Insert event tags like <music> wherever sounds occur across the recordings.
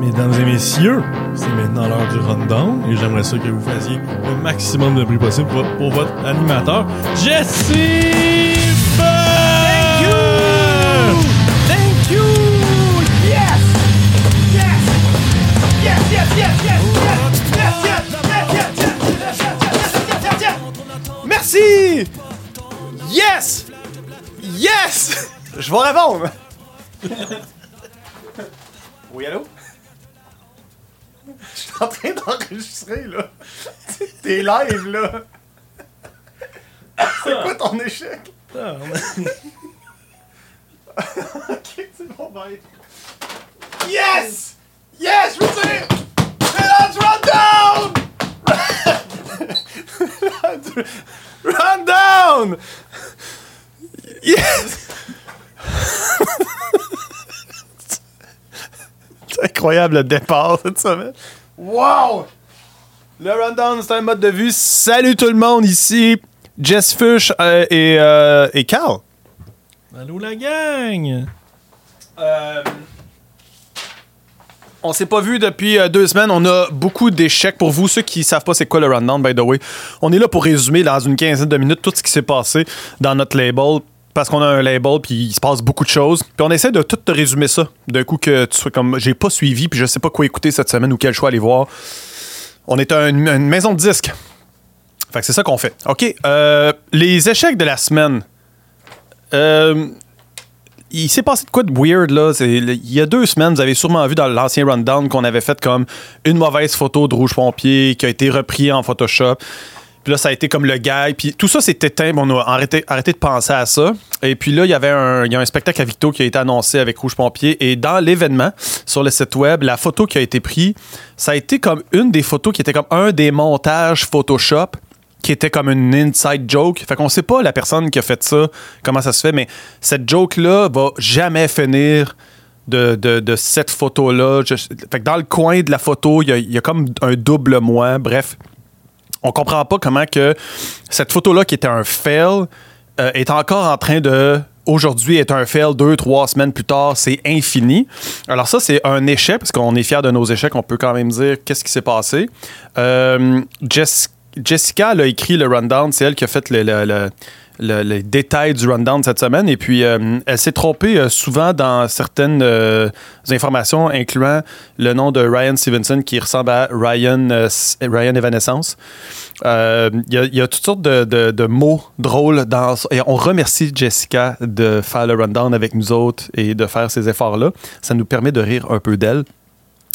Mesdames et messieurs, c'est maintenant l'heure du rundown et j'aimerais ça que vous fassiez le maximum de bruit possible pour, pour votre animateur, Jesse Thank you! Thank you! Yes! Yes! Yes, yes, yes, yes, yes, yes, yes, yes, Merci! Yes! Yes! Je vais répondre! Oui, allô? Je suis en train d'enregistrer, là. T'es live, là. C'est quoi ton échec? <laughs> ok, c'est bon, bye. Yes! Yes, je veux dire! C'est rundown! rundown! Yes! Incroyable le départ <laughs> cette semaine. Wow! Le rundown, c'est un mode de vue. Salut tout le monde, ici Jess Fush euh, et, euh, et Carl. Allô la gang! Euh, on s'est pas vu depuis euh, deux semaines. On a beaucoup d'échecs pour vous. Ceux qui savent pas c'est quoi le rundown, by the way. On est là pour résumer dans une quinzaine de minutes tout ce qui s'est passé dans notre label. Parce qu'on a un label, puis il se passe beaucoup de choses. Puis on essaie de tout te résumer ça. D'un coup que tu sois comme, j'ai pas suivi, puis je sais pas quoi écouter cette semaine ou quel choix aller voir. On est une, une maison de disques. Fait que c'est ça qu'on fait. OK. euh, les échecs de la semaine. Euh, il s'est passé de quoi de weird là? Il y a deux semaines, vous avez sûrement vu dans l'ancien rundown qu'on avait fait comme une mauvaise photo de Rouge Pompier qui a été repris en Photoshop. Puis là, ça a été comme le gag. Puis tout ça s'est éteint. Bon, on a arrêté, arrêté de penser à ça. Et puis là, il y avait un, y a un spectacle à Victo qui a été annoncé avec Rouge Pompier. Et dans l'événement, sur le site web, la photo qui a été prise, ça a été comme une des photos qui était comme un des montages Photoshop qui était comme une inside joke. Fait qu'on sait pas la personne qui a fait ça, comment ça se fait, mais cette joke-là va jamais finir de, de- de cette photo-là. Fait que dans le coin de la photo, il y y a comme un double moi. Bref, on comprend pas comment que cette photo-là, qui était un fail, euh, est encore en train de aujourd'hui est un fail deux, trois semaines plus tard, c'est infini. Alors ça, c'est un échec, parce qu'on est fiers de nos échecs, on peut quand même dire qu'est-ce qui s'est passé. Euh, Jess- Jessica elle a écrit le rundown, c'est elle qui a fait le- le- les détails du rundown cette semaine, et puis euh, elle s'est trompée euh, souvent dans certaines euh, informations, incluant le nom de Ryan Stevenson, qui ressemble à Ryan, Ryan Evanescence. Il y, a- toutes sortes de, de- de mots drôles dans et on remercie Jessica de faire le rundown avec nous autres et de faire ces efforts-là. Ça nous permet de rire un peu d'elle.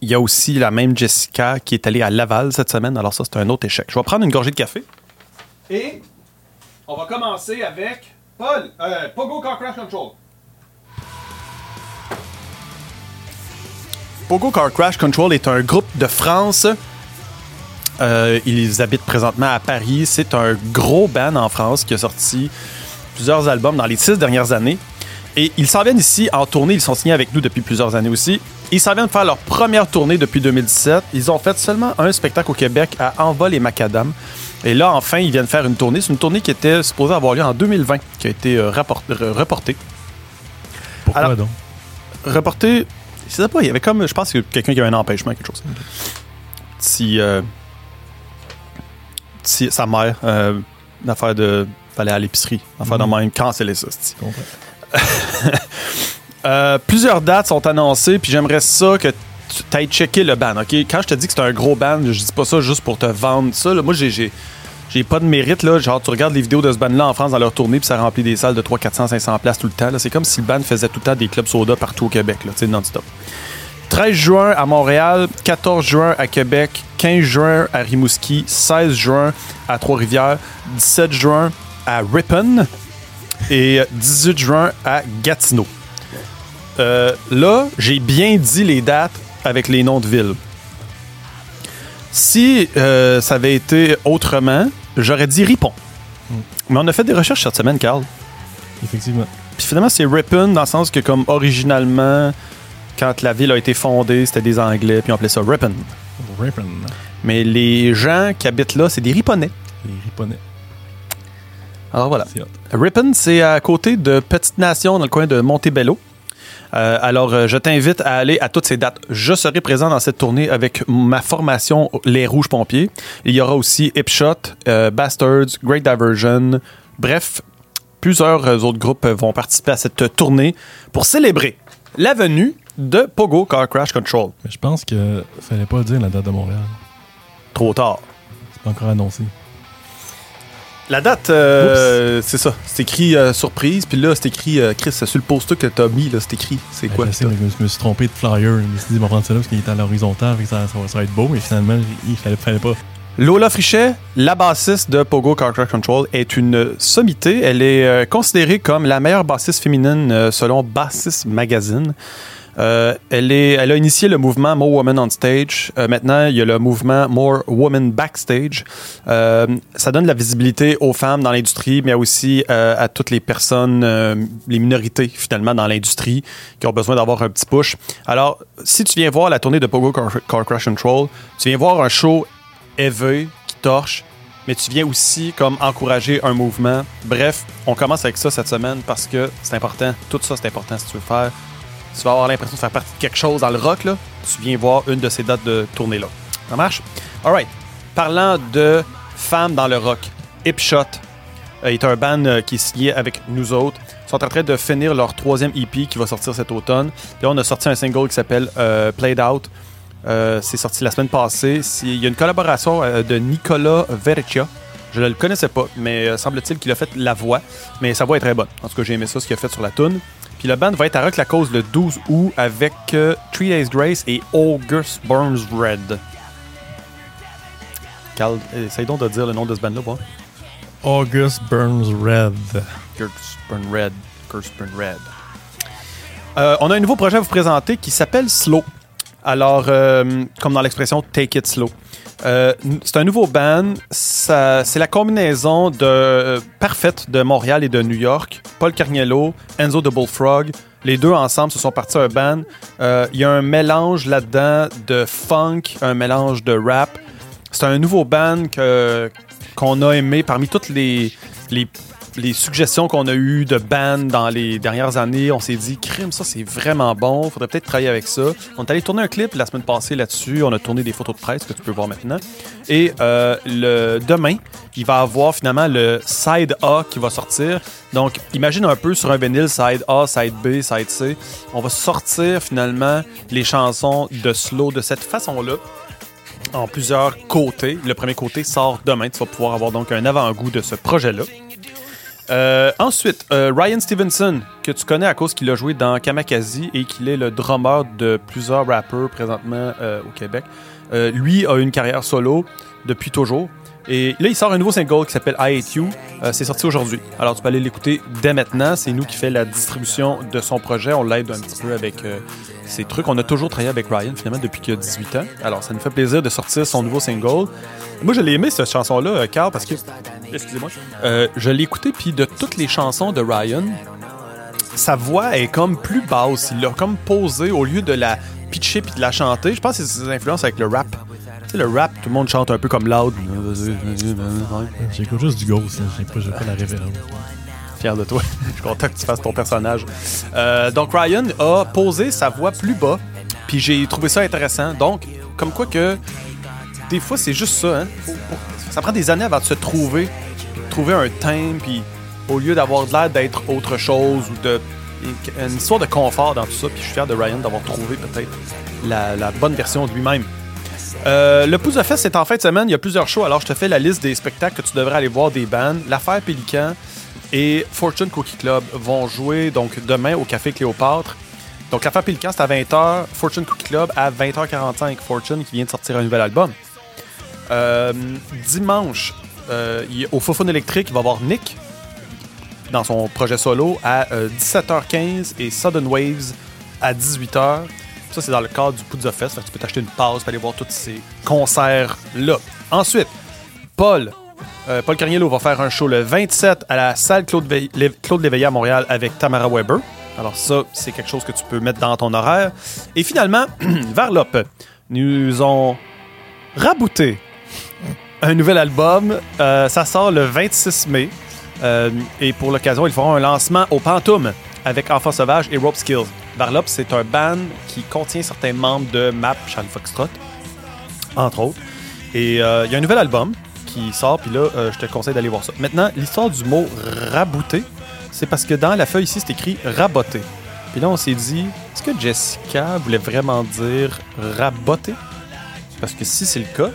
Il y a aussi la même Jessica qui est allée à Laval cette semaine. Alors ça, c'est un autre échec. Je vais prendre une gorgée de café. Et on va commencer avec Paul, euh, Pogo Car Crash Control. Pogo Car Crash Control est un groupe de France. Euh, ils habitent présentement à Paris. C'est un gros band en France qui a sorti plusieurs albums dans les six dernières années. Et ils s'en viennent ici en tournée. Ils sont signés avec nous depuis plusieurs années aussi. Ils s'en viennent faire leur première tournée depuis 2017. Ils ont fait seulement un spectacle au Québec à Envol et Macadam. Et là, enfin, ils viennent faire une tournée. C'est une tournée qui était supposée avoir lieu en 2020, qui a été euh, reportée. Pourquoi Alors- donc? Reportée, je sais pas, il y avait comme, je pense que quelqu'un qui avait un empêchement, quelque chose. Si, euh, si sa mère, euh, une affaire de, fallait à l'épicerie, affaire de même, canceller <laughs> ça. Euh, plusieurs dates sont annoncées, puis j'aimerais ça que tu ailles checker le band, OK? Quand je te dis que c'est un gros band, je dis pas ça juste pour te vendre ça. là. Moi, j'ai, pas de mérite, là. Genre, tu regardes les vidéos de ce band-là en France dans leur tournée, puis ça remplit des salles de 300, 400, 500 places tout le temps. là. C'est comme si le band faisait tout le temps des clubs soda partout au Québec, là, tu sais, non-stop. 13 juin à Montréal, 14 juin à Québec, 15 juin à Rimouski, 16 juin à Trois-Rivières, 17 juin à Ripon et 18 juin à Gatineau. Euh, là, j'ai bien dit les dates avec les noms de villes. Si euh, ça avait été autrement, j'aurais dit Ripon. Mais on a fait des recherches cette semaine, Carl. Effectivement. Puis finalement, c'est Ripon dans le sens que, comme originalement, quand la ville a été fondée, c'était des Anglais, puis on appelait ça Ripon. Ripon. Mais les gens qui habitent là, c'est des Riponais. Les Riponais. Alors voilà. Ripon, c'est à côté de Petite Nation, dans le coin de Montebello. Euh, alors, euh, je t'invite à aller à toutes ces dates. Je serai présent dans cette tournée avec ma formation Les Rouges Pompiers. Il y aura aussi Hipshot, euh, Bastards, Great Diversion. Bref, plusieurs autres groupes vont participer à cette tournée pour célébrer la venue de Pogo Car Crash Control. Mais je pense que fallait pas dire la date de Montréal. Trop tard. C'est pas encore annoncé. La date, euh, c'est ça. C'est écrit euh, surprise, puis là, c'est écrit, euh, Chris, sur le poster que t'as mis, là, c'est écrit. C'est quoi? Je sais, mais je me suis trompé de flyer. Je me suis dit, vais prendre ça là parce qu'il était à l'horizontale, ça, ça va- ça va être beau, mais finalement, il fallait, fallait pas. Lola Frichet, la bassiste de Pogo Car Crash Control, est une sommité. Elle est euh, considérée comme la meilleure bassiste féminine selon Bassist Magazine. Euh, elle, a initié le mouvement More Women on Stage. Euh, maintenant, il y a le mouvement More Women Backstage. Euh, ça donne de la visibilité aux femmes dans l'industrie, mais aussi à toutes les personnes, les minorités finalement dans l'industrie qui ont besoin d'avoir un petit push. Alors, si tu viens voir la tournée de Pogo Car, Car Crash Control, tu viens voir un show éveillé qui torche, mais tu viens aussi comme encourager un mouvement. Bref, on commence avec ça cette semaine parce que c'est important. Tout ça, c'est important si tu veux faire. Tu vas avoir l'impression de faire partie de quelque chose dans le rock, là. Tu viens voir une de ces dates de tournée-là. Ça marche? Alright. Parlant de femmes dans le rock, Hipshot euh, est un band euh, qui est signé avec nous autres. Ils sont en train de finir leur troisième EP qui va sortir cet automne. Puis on a sorti un single qui s'appelle euh, Played Out. C'est sorti la semaine passée. Il y a une collaboration de Nicolas Verrecchia. Je ne le connaissais pas, mais semble-t-il qu'il a fait la voix. Mais sa voix est très bonne. En tout cas, j'ai aimé ça, ce qu'il a fait sur la tune. Puis le band va être à Rock la Cause le 12 août avec euh, Three Days Grace et August Burns Red. Carl, essaye donc de dire le nom de ce band-là, bon. August Burns Red. August Burns Red. August Burns Red. Euh, on a un nouveau projet à vous présenter qui s'appelle Slow. Alors, euh, comme dans l'expression Take It Slow. Euh, c'est un nouveau band. C'est la combinaison de, euh, parfaite de Montréal et de New York. Paul Carniello, Enzo de Bullfrog. Les deux ensemble se sont partis un band. Euh, Il y a un mélange là-dedans de funk, un mélange de rap. C'est un nouveau band qu'on a aimé parmi toutes les, les, les suggestions qu'on a eues de bands dans les dernières années. On s'est dit, crime, ça c'est vraiment bon, faudrait peut-être travailler avec ça. On est allé tourner un clip la semaine passée là-dessus. On a tourné des photos de presse que tu peux voir maintenant. Et euh, le, demain, il va avoir finalement le side A qui va sortir. Donc, imagine un peu sur un vinyle, side A, side B, side C. On va sortir finalement les chansons de slow de cette façon-là en plusieurs côtés. Le premier côté sort demain. Tu vas pouvoir avoir donc un avant-goût de ce projet-là. Euh, ensuite, euh, Ryan Stevenson, que tu connais à cause qu'il a joué dans Kamakazi et qu'il est le drummer de plusieurs rappeurs présentement euh, au Québec. Lui a une carrière solo depuis toujours. Et là, il sort un nouveau single qui s'appelle I Hate You. C'est sorti aujourd'hui. Alors, tu peux aller l'écouter dès maintenant. C'est nous qui fait la distribution de son projet. On l'aide un petit peu avec ces trucs. On a toujours travaillé avec Ryan, finalement, depuis qu'il a 18 ans. Alors, ça nous fait plaisir de sortir son nouveau single. Moi, je l'ai aimé, cette chanson-là, Carl, parce que... Excusez-moi. Euh, je l'ai écouté, puis de toutes les chansons de Ryan, sa voix est comme plus basse. Il l'a comme posé au lieu de la pitcher puis de la chanter. Je pense que c'est ses influences avec le rap. Tu sais, le rap, tout le monde chante un peu comme loud. J'écoute juste du Ghost, là. j'ai pas, pas la référence. Fier de toi. <laughs> Je suis content que tu fasses ton personnage. Euh, donc, Ryan a posé sa voix plus bas, puis j'ai trouvé ça intéressant. Donc, comme quoi que des fois, c'est juste ça. Hein? Ça prend des années avant de se trouver, de trouver un thème, puis au lieu d'avoir l'air d'être autre chose ou de une histoire de confort dans tout ça. Puis je suis fier de Ryan d'avoir trouvé peut-être la, la bonne version de lui-même. Euh, le Pouce de Fest, c'est en fin de semaine. Il y a plusieurs shows. Alors, je te fais la liste des spectacles que tu devrais aller voir des bands. L'affaire Pélican et Fortune Cookie Club vont jouer donc demain au Café Cléopâtre. Donc, l'affaire Pélican, c'est à 20h. Fortune Cookie Club à 20h45. Fortune qui vient de sortir un nouvel album. Euh, dimanche, euh, au Fofone électrique, il va y avoir Nick dans son projet solo à euh, 17h15 et Sudden Waves à 18h. Ça, c'est dans le cadre du que tu peux t'acheter une pause pour aller voir tous ces concerts-là. Ensuite, Paul. euh, Paul Carniello va faire un show le 27 à la salle Claude, Claude Léveillé à Montréal avec Tamara Weber. Alors ça, c'est quelque chose que tu peux mettre dans ton horaire. Et finalement, <clears throat> Varlop nous ont rabouté un nouvel album. Euh, ça sort le 26 mai. Euh, et pour l'occasion, ils feront un lancement au Pantoum avec Enfants Sauvage et Rope Skills. Varlop, c'est un band qui contient certains membres de Map Charlie Foxtrot, entre autres. Et euh, il y a un nouvel album qui sort, puis là, je te conseille d'aller voir ça. Maintenant, l'histoire du mot rabouter, c'est parce que dans la feuille ici, c'est écrit raboter. Puis là, on s'est dit, est-ce que Jessica voulait vraiment dire raboter? Parce que si c'est le cas,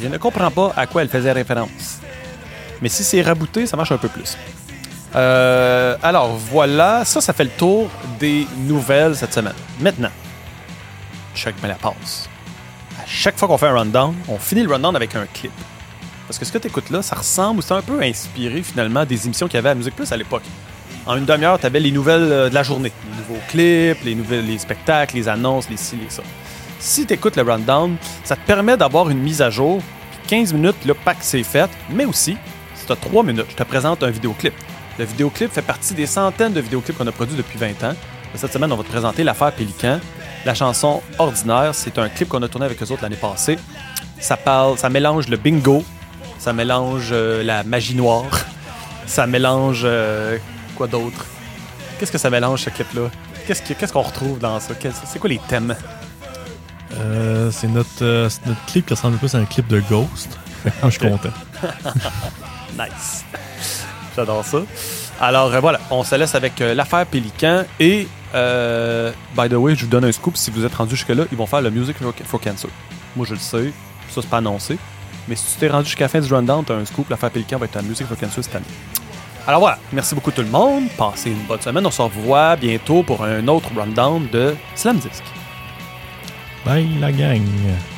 je ne comprends pas à quoi elle faisait référence. Mais si c'est rabouté, ça marche un peu plus. Euh, alors voilà, ça, ça fait le tour des nouvelles cette semaine. Maintenant, Chuck me la. À chaque fois qu'on fait un rundown, on finit le rundown avec un clip. Parce que ce que tu écoutes là, ça ressemble ou c'est un peu inspiré finalement des émissions qu'il y avait à Musique Plus à l'époque. En une demi-heure, tu avais les nouvelles euh, de la journée. Les nouveaux clips, les, nouvelles, les spectacles, les annonces, les ci, les ça. Si tu écoutes le rundown, ça te permet d'avoir une mise à jour. Puis 15 minutes, le pack c'est fait. Mais aussi, si tu as 3 minutes, je te présente un vidéoclip. Le vidéoclip fait partie des centaines de vidéoclips qu'on a produits depuis 20 ans. Cette semaine, on va te présenter l'affaire Pélican. La chanson Ordinaire, c'est un clip qu'on a tourné avec eux autres l'année passée. Ça parle, ça mélange le bingo, ça mélange euh, la magie noire, <laughs> ça mélange euh, quoi d'autre? Qu'est-ce que ça mélange ce clip-là? Qu'est-ce qu'on retrouve dans ça? C'est quoi les thèmes? Euh, C'est notre, notre, clip qui ressemble plus à un clip de Ghost. <laughs> je suis content. <laughs> nice. J'adore ça. Alors voilà, on se laisse avec l'affaire Pélican et by the way, je vous donne un scoop si vous êtes rendu jusque là, ils vont faire le Music for Cancer. Moi je le sais, ça c'est pas annoncé. Mais si tu t'es rendu jusqu'à la fin du rundown, tu as un scoop. L'affaire Pélican va être ta musique for Cancer cette année. Alors voilà, merci beaucoup tout le monde. Passez une bonne semaine. On se revoit bientôt pour un autre rundown de Slam Disc. Bye la gang.